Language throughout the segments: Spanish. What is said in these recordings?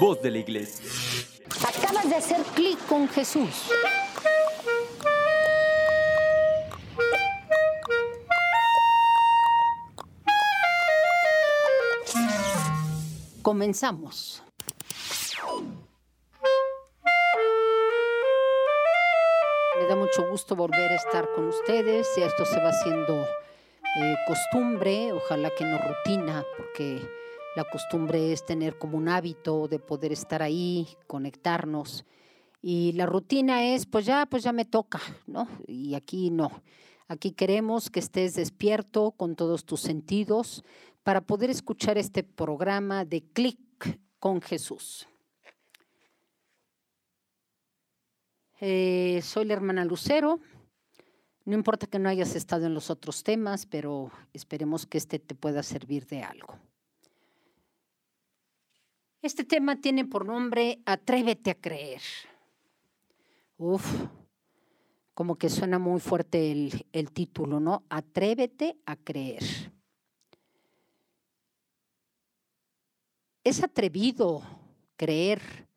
voz de la iglesia. Acabas de hacer clic con Jesús. Comenzamos. Me da mucho gusto volver a estar con ustedes. Esto se va haciendo eh, costumbre, ojalá que no rutina, porque la costumbre es tener como un hábito de poder estar ahí, conectarnos. Y la rutina es, pues ya, pues ya me toca, ¿no? Y aquí no. Aquí queremos que estés despierto con todos tus sentidos para poder escuchar este programa de Clic con Jesús. Eh, soy la hermana Lucero. No importa que no hayas estado en los otros temas, pero esperemos que este te pueda servir de algo. Este tema tiene por nombre Atrévete a creer. Uf, como que suena muy fuerte el, el título, ¿no? Atrévete a creer. Es atrevido creer,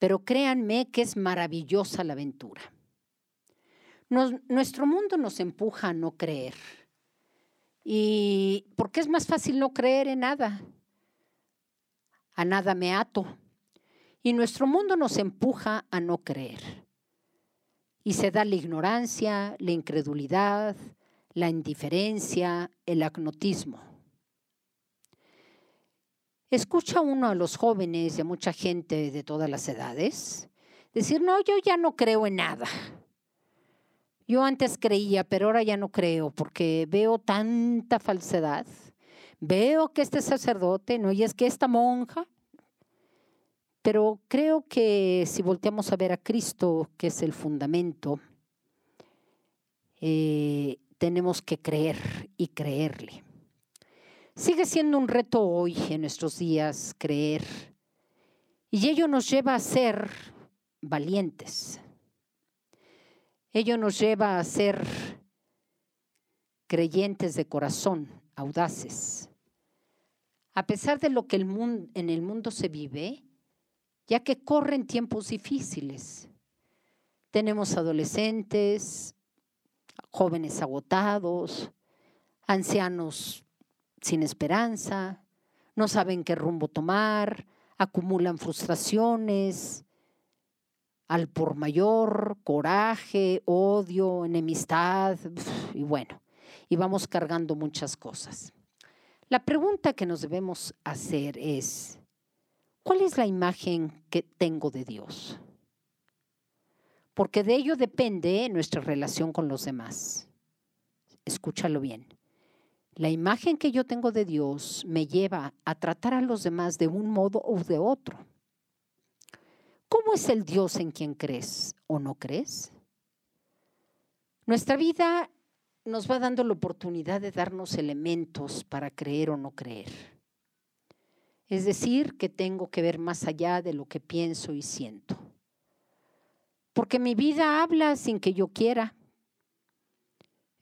pero créanme que es maravillosa la aventura. Nuestro mundo nos empuja a no creer. Y porque es más fácil no creer en nada a nada me ato. Y nuestro mundo nos empuja a no creer. Y se da la ignorancia, la incredulidad, la indiferencia, el agnotismo. Escucha uno a los jóvenes y a mucha gente de todas las edades decir, no, yo ya no creo en nada. Yo antes creía, pero ahora ya no creo porque veo tanta falsedad veo que este sacerdote, ¿no? Y es que esta monja, pero creo que si volteamos a ver a Cristo, que es el fundamento, eh, tenemos que creer y creerle. Sigue siendo un reto hoy en nuestros días creer y ello nos lleva a ser valientes. Ello nos lleva a ser creyentes de corazón, audaces a pesar de lo que el mundo, en el mundo se vive, ya que corren tiempos difíciles. Tenemos adolescentes, jóvenes agotados, ancianos sin esperanza, no saben qué rumbo tomar, acumulan frustraciones, al por mayor, coraje, odio, enemistad, y bueno, y vamos cargando muchas cosas. La pregunta que nos debemos hacer es, ¿cuál es la imagen que tengo de Dios? Porque de ello depende nuestra relación con los demás. Escúchalo bien. La imagen que yo tengo de Dios me lleva a tratar a los demás de un modo o de otro. ¿Cómo es el Dios en quien crees o no crees? Nuestra vida nos va dando la oportunidad de darnos elementos para creer o no creer. Es decir, que tengo que ver más allá de lo que pienso y siento. Porque mi vida habla sin que yo quiera.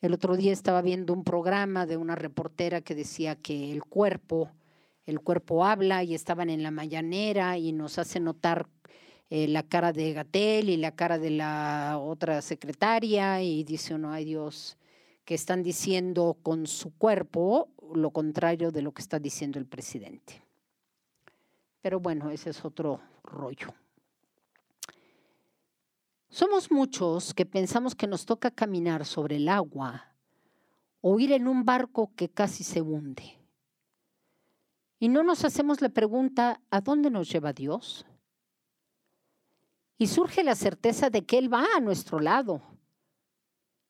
El otro día estaba viendo un programa de una reportera que decía que el cuerpo, el cuerpo habla y estaban en la mañanera y nos hace notar eh, la cara de Gatel y la cara de la otra secretaria y dice uno, ay Dios, que están diciendo con su cuerpo lo contrario de lo que está diciendo el presidente. Pero bueno, ese es otro rollo. Somos muchos que pensamos que nos toca caminar sobre el agua o ir en un barco que casi se hunde. Y no nos hacemos la pregunta, ¿a dónde nos lleva Dios? Y surge la certeza de que Él va a nuestro lado,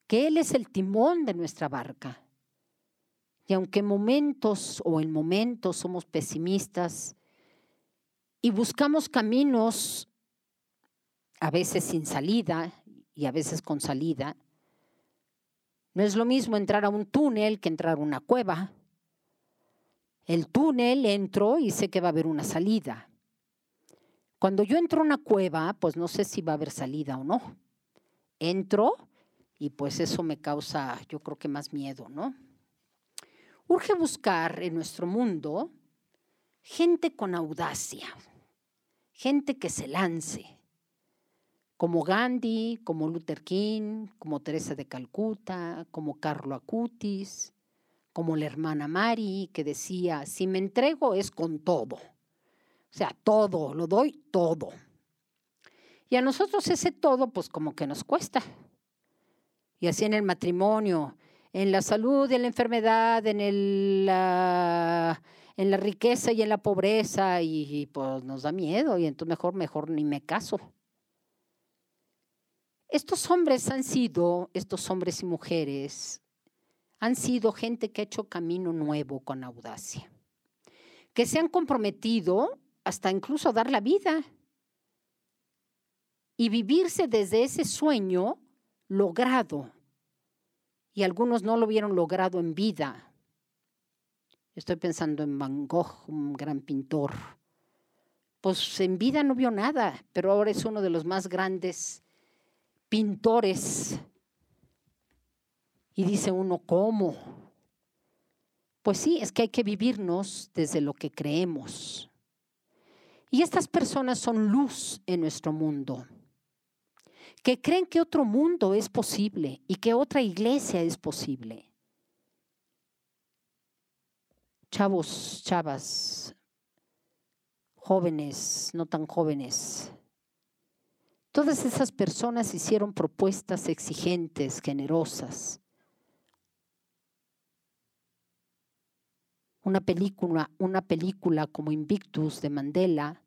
que Él es el timón de nuestra barca. Y aunque en momentos o en momentos somos pesimistas y buscamos caminos a veces sin salida y a veces con salida, no es lo mismo entrar a un túnel que entrar a una cueva. El túnel entro y sé que va a haber una salida. Cuando yo entro a una cueva, pues no sé si va a haber salida o no. Entro y pues eso me causa, yo creo que más miedo, ¿no? Urge buscar en nuestro mundo gente con audacia, gente que se lance, como Gandhi, como Luther King, como Teresa de Calcuta, como Carlo Acutis, como la hermana Mari, que decía, si me entrego es con todo. O sea, todo, lo doy todo. Y a nosotros ese todo, pues como que nos cuesta. Y así en el matrimonio, en la salud, en la enfermedad, en, el, en la riqueza y en la pobreza, y, pues nos da miedo, y entonces mejor, mejor ni me caso. Estos hombres han sido, estos hombres y mujeres, han sido gente que ha hecho camino nuevo con audacia, que se han comprometido hasta incluso dar la vida y vivirse desde ese sueño logrado. Y algunos no lo vieron logrado en vida. Estoy pensando en Van Gogh, un gran pintor. Pues en vida no vio nada, pero ahora es uno de los más grandes pintores. Y dice uno, ¿cómo? Pues sí, es que hay que vivirnos desde lo que creemos. Y estas personas son luz en nuestro mundo que creen que otro mundo es posible y que otra iglesia es posible. Chavos, chavas, jóvenes, no tan jóvenes. Todas esas personas hicieron propuestas exigentes, generosas. Una película, una película como Invictus de Mandela,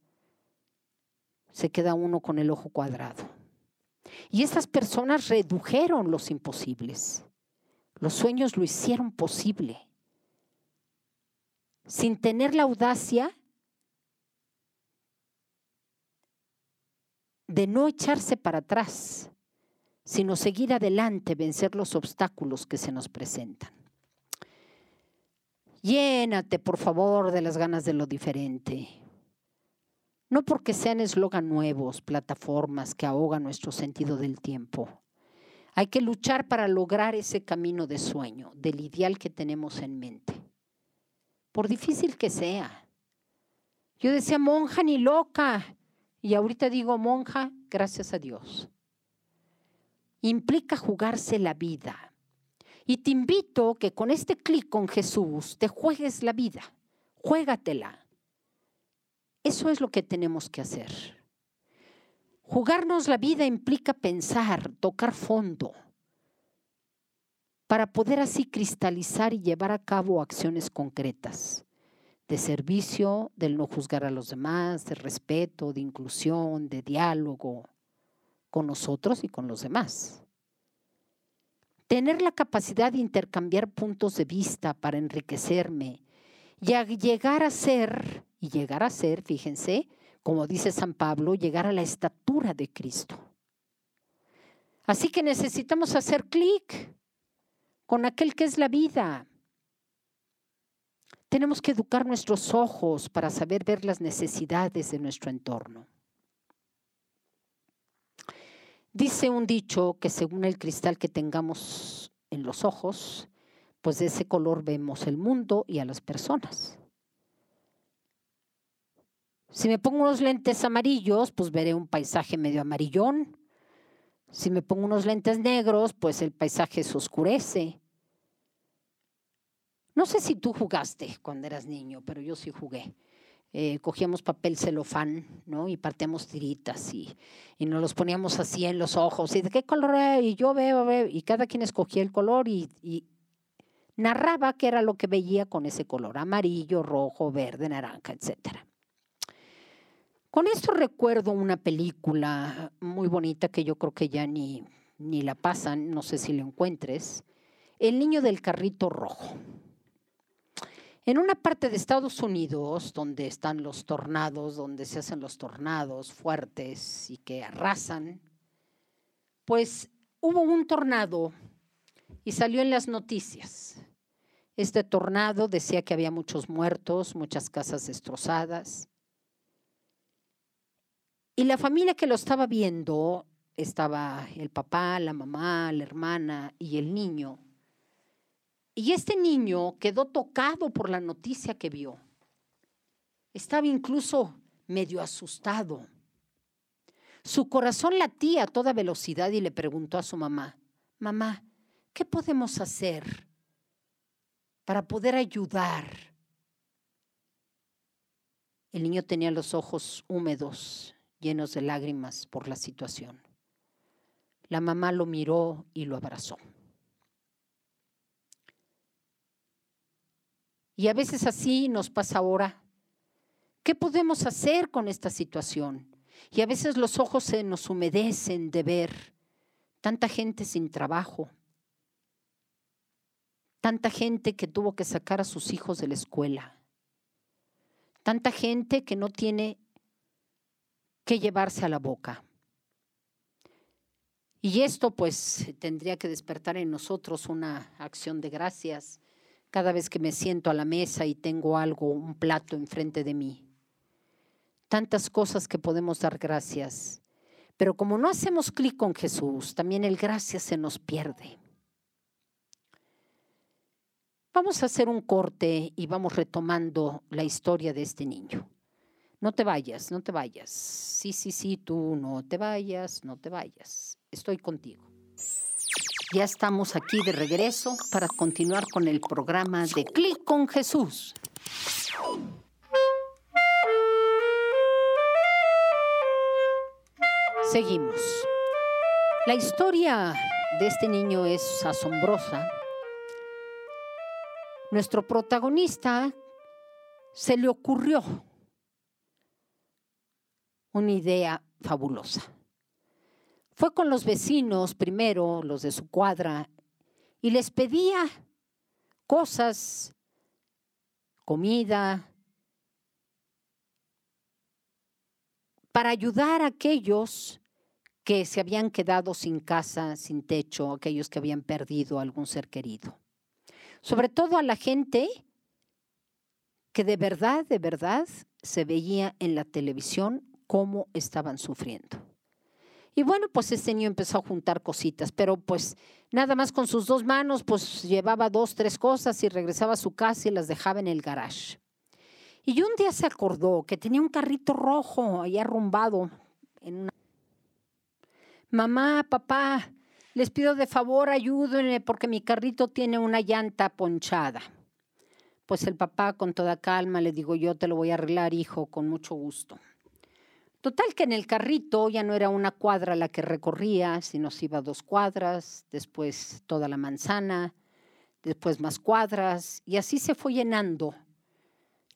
se queda uno con el ojo cuadrado. Y estas personas redujeron los imposibles. Los sueños lo hicieron posible. Sin tener la audacia de no echarse para atrás, sino seguir adelante, vencer los obstáculos que se nos presentan. Llénate, por favor, de las ganas de lo diferente. No porque sean eslogan nuevos, plataformas que ahogan nuestro sentido del tiempo. Hay que luchar para lograr ese camino de sueño, del ideal que tenemos en mente. Por difícil que sea. Yo decía monja ni loca. Y ahorita digo monja, gracias a Dios. Implica jugarse la vida. Y te invito que con este clic con Jesús te juegues la vida. Juégatela. Eso es lo que tenemos que hacer. Jugarnos la vida implica pensar, tocar fondo, para poder así cristalizar y llevar a cabo acciones concretas de servicio, del no juzgar a los demás, de respeto, de inclusión, de diálogo con nosotros y con los demás. Tener la capacidad de intercambiar puntos de vista para enriquecerme y llegar a ser y llegar a ser, fíjense, como dice San Pablo, llegar a la estatura de Cristo. Así que necesitamos hacer clic con aquel que es la vida. Tenemos que educar nuestros ojos para saber ver las necesidades de nuestro entorno. Dice un dicho que según el cristal que tengamos en los ojos, pues de ese color vemos el mundo y a las personas. Si me pongo unos lentes amarillos, pues veré un paisaje medio amarillón. Si me pongo unos lentes negros, pues el paisaje se oscurece. No sé si tú jugaste cuando eras niño, pero yo sí jugué. Eh, cogíamos papel celofán, ¿no? Y partíamos tiritas y, y, nos los poníamos así en los ojos. ¿Y de qué color era? Y yo veo, veo, y cada quien escogía el color y, y narraba qué era lo que veía con ese color, amarillo, rojo, verde, naranja, etcétera. Con esto recuerdo una película muy bonita que yo creo que ya ni, ni la pasan, no sé si la encuentres, El niño del carrito rojo. En una parte de Estados Unidos, donde están los tornados, donde se hacen los tornados fuertes y que arrasan, pues hubo un tornado y salió en las noticias. Este tornado decía que había muchos muertos, muchas casas destrozadas, y la familia que lo estaba viendo, estaba el papá, la mamá, la hermana y el niño. Y este niño quedó tocado por la noticia que vio. Estaba incluso medio asustado. Su corazón latía a toda velocidad y le preguntó a su mamá, mamá, ¿qué podemos hacer para poder ayudar? El niño tenía los ojos húmedos, llenos de lágrimas por la situación. La mamá lo miró y lo abrazó. Y a veces así nos pasa ahora. ¿Qué podemos hacer con esta situación? Y a veces los ojos se nos humedecen de ver tanta gente sin trabajo, tanta gente que tuvo que sacar a sus hijos de la escuela, tanta gente que no tiene que llevarse a la boca. Y esto pues tendría que despertar en nosotros una acción de gracias cada vez que me siento a la mesa y tengo algo, un plato enfrente de mí. Tantas cosas que podemos dar gracias. Pero como no hacemos clic con Jesús, también el gracias se nos pierde. Vamos a hacer un corte y vamos retomando la historia de este niño. No te vayas, no te vayas. Sí, sí, sí, tú no te vayas, no te vayas. Estoy contigo. Ya estamos aquí de regreso para continuar con el programa de Clic con Jesús. Seguimos. La historia de este niño es asombrosa. Nuestro protagonista se le ocurrió una idea fabulosa. Fue con los vecinos primero, los de su cuadra, y les pedía cosas, comida, para ayudar a aquellos que se habían quedado sin casa, sin techo, aquellos que habían perdido algún ser querido. Sobre todo a la gente que de verdad, de verdad se veía en la televisión cómo estaban sufriendo. Y bueno, pues este niño empezó a juntar cositas, pero pues nada más con sus dos manos, pues llevaba dos, tres cosas y regresaba a su casa y las dejaba en el garage. Y un día se acordó que tenía un carrito rojo ahí arrumbado. Mamá, papá, les pido de favor ayúdenme porque mi carrito tiene una llanta ponchada. Pues el papá con toda calma le digo, yo te lo voy a arreglar, hijo, con mucho gusto. Total que en el carrito ya no era una cuadra la que recorría, sino se iba dos cuadras, después toda la manzana, después más cuadras, y así se fue llenando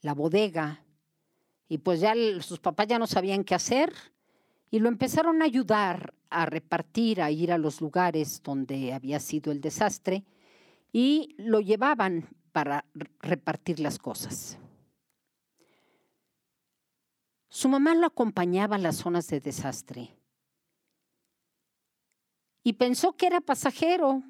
la bodega. Y pues ya sus papás ya no sabían qué hacer y lo empezaron a ayudar a repartir, a ir a los lugares donde había sido el desastre y lo llevaban para repartir las cosas. Su mamá lo acompañaba a las zonas de desastre y pensó que era pasajero.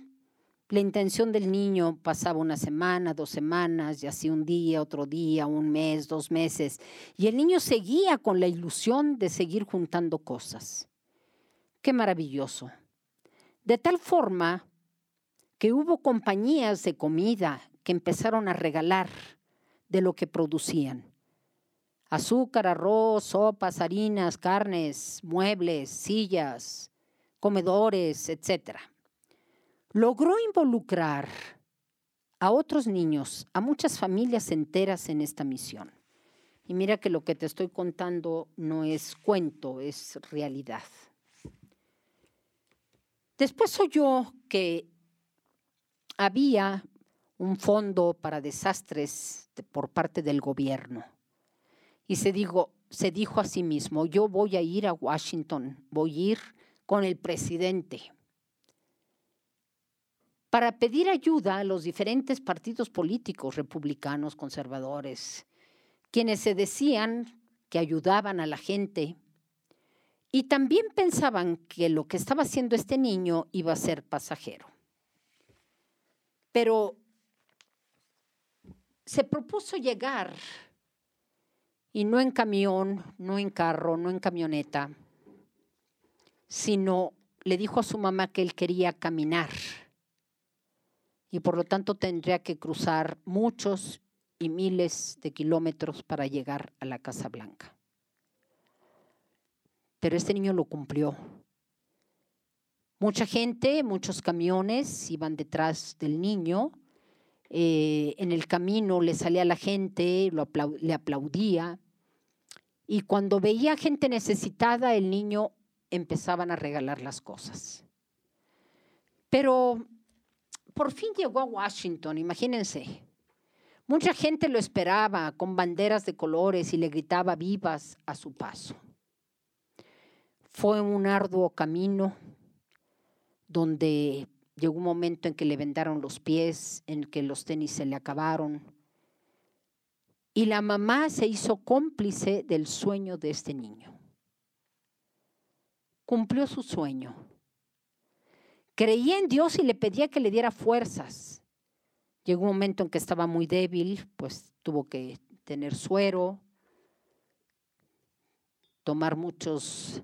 La intención del niño pasaba una semana, dos semanas, y así un día, otro día, un mes, dos meses. Y el niño seguía con la ilusión de seguir juntando cosas. Qué maravilloso. De tal forma que hubo compañías de comida que empezaron a regalar de lo que producían azúcar, arroz, sopas, harinas, carnes, muebles, sillas, comedores, etc. Logró involucrar a otros niños, a muchas familias enteras en esta misión. Y mira que lo que te estoy contando no es cuento, es realidad. Después oyó que había un fondo para desastres por parte del gobierno y se, dijo, se dijo a sí mismo, yo voy a ir a Washington, voy a ir con el presidente para pedir ayuda a los diferentes partidos políticos, republicanos, conservadores, quienes se decían que ayudaban a la gente y también pensaban que lo que estaba haciendo este niño iba a ser pasajero. Pero se propuso llegar y no en camión, no en carro, no en camioneta, sino le dijo a su mamá que él quería caminar y por lo tanto tendría que cruzar muchos y miles de kilómetros para llegar a la Casa Blanca. pero este niño lo cumplió. Mucha gente, muchos camiones iban detrás del niño. Eh, en el camino le salía la gente, le aplaudía. Y cuando veía gente necesitada, el niño empezaban a regalar las cosas. Pero por fin llegó a Washington, imagínense. Mucha gente lo esperaba con banderas de colores y le gritaba vivas a su paso. Fue un arduo camino donde llegó un momento en que le vendaron los pies, en que los tenis se le acabaron. Y la mamá se hizo cómplice del sueño de este niño. Cumplió su sueño. Creía en Dios y le pedía que le diera fuerzas. Llegó un momento en que estaba muy débil, pues tuvo que tener suero, tomar muchos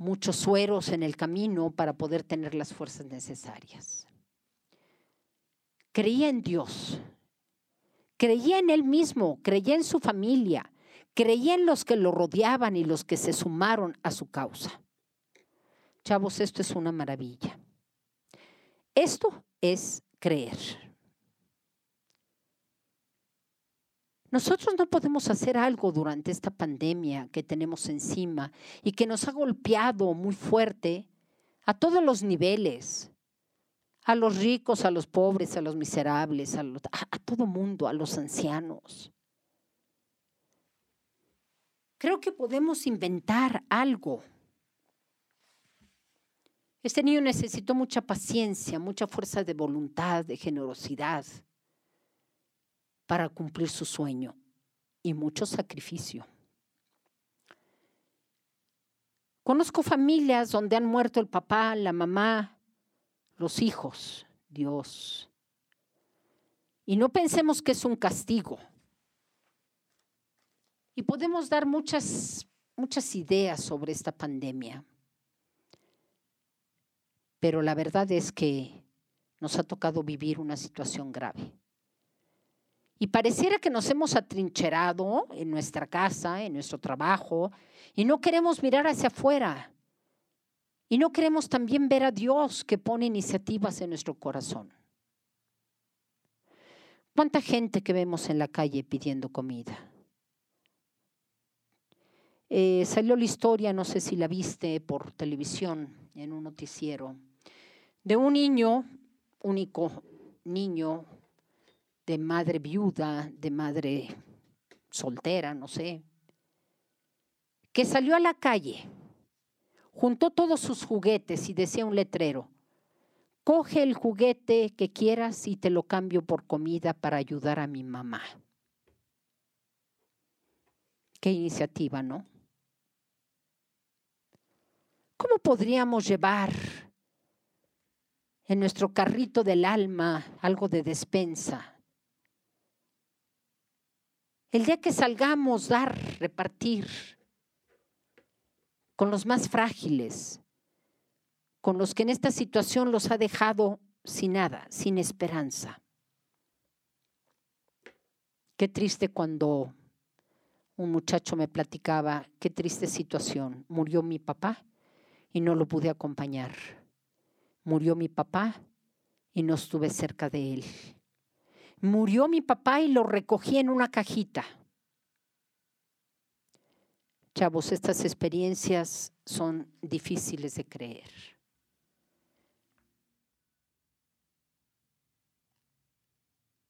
muchos sueros en el camino para poder tener las fuerzas necesarias. Creía en Dios, creía en Él mismo, creía en su familia, creía en los que lo rodeaban y los que se sumaron a su causa. Chavos, esto es una maravilla. Esto es creer. Nosotros no podemos hacer algo durante esta pandemia que tenemos encima y que nos ha golpeado muy fuerte a todos los niveles, a los ricos, a los pobres, a los miserables, a, todo mundo, a los ancianos. Creo que podemos inventar algo. Este niño necesitó mucha paciencia, mucha fuerza de voluntad, de generosidad para cumplir su sueño y mucho sacrificio. Conozco familias donde han muerto el papá, la mamá, los hijos, Dios. Y no pensemos que es un castigo. Y podemos dar muchas, muchas ideas sobre esta pandemia. Pero la verdad es que nos ha tocado vivir una situación grave. Y pareciera que nos hemos atrincherado en nuestra casa, en nuestro trabajo, y no queremos mirar hacia afuera. Y no queremos también ver a Dios que pone iniciativas en nuestro corazón. ¿Cuánta gente que vemos en la calle pidiendo comida? Eh, salió la historia, no sé si la viste por televisión, en un noticiero, de un niño, único niño de madre viuda, de madre soltera, no sé, que salió a la calle, juntó todos sus juguetes y decía un letrero, coge el juguete que quieras y te lo cambio por comida para ayudar a mi mamá. Qué iniciativa, ¿no? ¿Cómo podríamos llevar en nuestro carrito del alma algo de despensa el día que salgamos, dar, repartir con los más frágiles, con los que en esta situación los ha dejado sin nada, sin esperanza. Qué triste cuando un muchacho me platicaba, qué triste situación, murió mi papá y no lo pude acompañar. Murió mi papá y no estuve cerca de él. Murió mi papá y lo recogí en una cajita. Chavos, estas experiencias son difíciles de creer.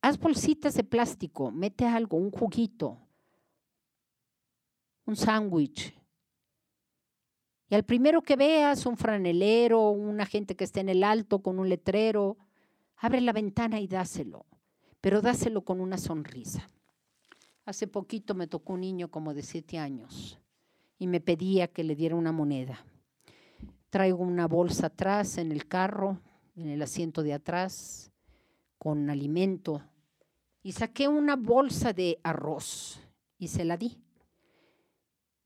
Haz bolsitas de plástico, mete algo, un juguito, un sándwich. Y al primero que veas, un franelero, una gente que esté en el alto con un letrero, abre la ventana y dáselo pero dáselo con una sonrisa. Hace poquito me tocó un niño como de siete años y me pedía que le diera una moneda. Traigo una bolsa atrás en el carro, en el asiento de atrás, con alimento, y saqué una bolsa de arroz y se la di.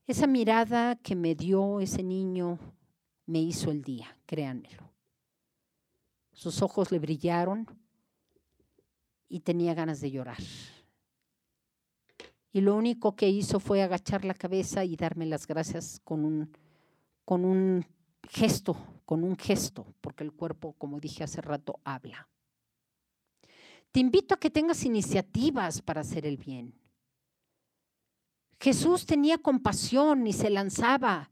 Esa mirada que me dio ese niño me hizo el día, créanmelo. Sus ojos le brillaron y tenía ganas de llorar. Y lo único que hizo fue agachar la cabeza y darme las gracias con un, con un gesto, con un gesto, porque el cuerpo, como dije hace rato, habla. Te invito a que tengas iniciativas para hacer el bien. Jesús tenía compasión y se lanzaba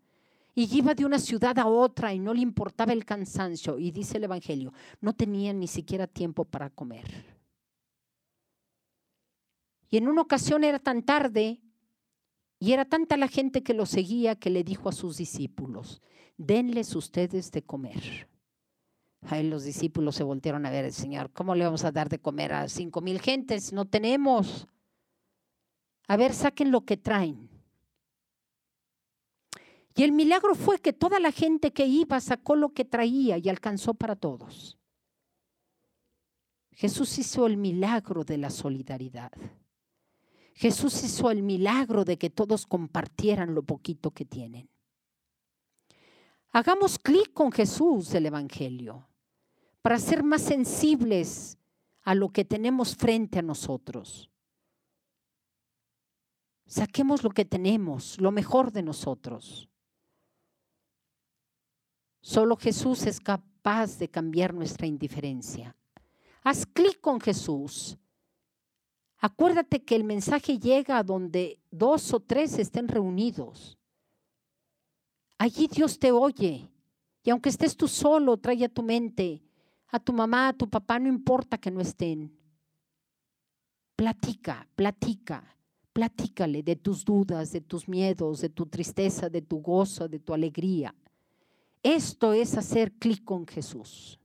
y iba de una ciudad a otra y no le importaba el cansancio. Y dice el Evangelio, no tenía ni siquiera tiempo para comer. Y en una ocasión era tan tarde y era tanta la gente que lo seguía que le dijo a sus discípulos, denles ustedes de comer. Ahí los discípulos se voltearon a ver al Señor, ¿cómo le vamos a dar de comer a cinco mil gentes? No tenemos. A ver, saquen lo que traen. Y el milagro fue que toda la gente que iba sacó lo que traía y alcanzó para todos. Jesús hizo el milagro de la solidaridad. Jesús hizo el milagro de que todos compartieran lo poquito que tienen. Hagamos clic con Jesús del Evangelio para ser más sensibles a lo que tenemos frente a nosotros. Saquemos lo que tenemos, lo mejor de nosotros. Solo Jesús es capaz de cambiar nuestra indiferencia. Haz clic con Jesús Acuérdate que el mensaje llega a donde dos o tres estén reunidos. Allí Dios te oye. Y aunque estés tú solo, trae a tu mente, a tu mamá, a tu papá, no importa que no estén. Platica, platica, platícale de tus dudas, de tus miedos, de tu tristeza, de tu gozo, de tu alegría. Esto es hacer clic con Jesús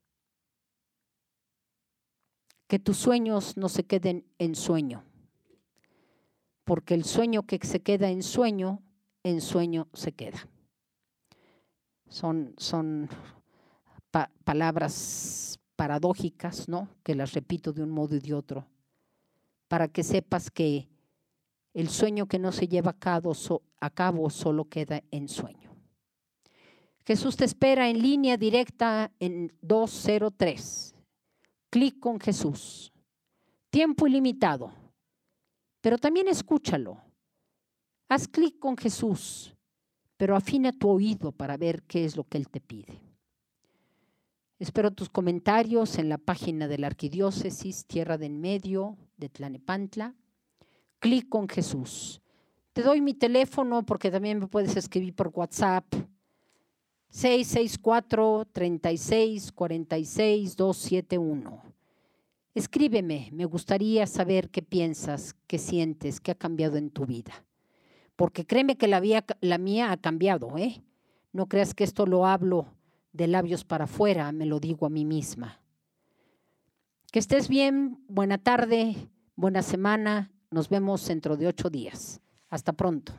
que tus sueños no se queden en sueño, porque el sueño que se queda en sueño, en sueño se queda. Son, son palabras paradójicas, ¿no? Que las repito de un modo y de otro, para que sepas que el sueño que no se lleva a cabo, a cabo solo queda en sueño. Jesús te espera en línea directa en 203 clic con Jesús. Tiempo ilimitado. Pero también escúchalo. Haz clic con Jesús, pero afina tu oído para ver qué es lo que Él te pide. Espero tus comentarios en la página de la Arquidiócesis Tierra de en Medio de Tlanepantla. Clic con Jesús. Te doy mi teléfono porque también me puedes escribir por WhatsApp 664 36 46 271. Escríbeme, me gustaría saber qué piensas, qué sientes, qué ha cambiado en tu vida. Porque créeme que la, la mía ha cambiado, ¿eh? No creas que esto lo hablo de labios para afuera, me lo digo a mí misma. Que estés bien, buena tarde, buena semana, nos vemos dentro de ocho días. Hasta pronto.